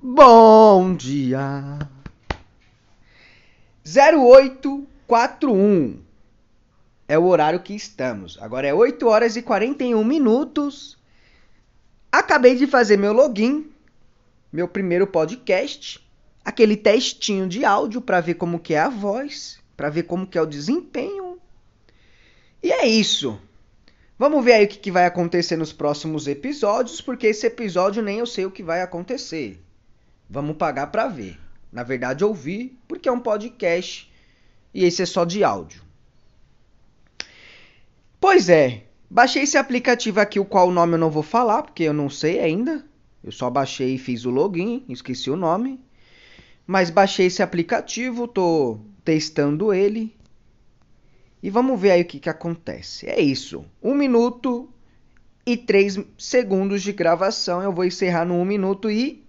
Bom dia. 0841 é o horário que estamos. Agora é 8 horas e 41 minutos. Acabei de fazer meu login, meu primeiro podcast, aquele testinho de áudio para ver como que é a voz, para ver como que é o desempenho. Isso. Vamos ver aí o que, que vai acontecer nos próximos episódios, porque esse episódio nem eu sei o que vai acontecer. Vamos pagar para ver. Na verdade, ouvir, porque é um podcast e esse é só de áudio. Pois é, baixei esse aplicativo aqui, o qual o nome eu não vou falar, porque eu não sei ainda. Eu só baixei e fiz o login, esqueci o nome. Mas baixei esse aplicativo, tô testando ele. E vamos ver aí o que, que acontece. É isso. Um minuto e três segundos de gravação. Eu vou encerrar no um minuto e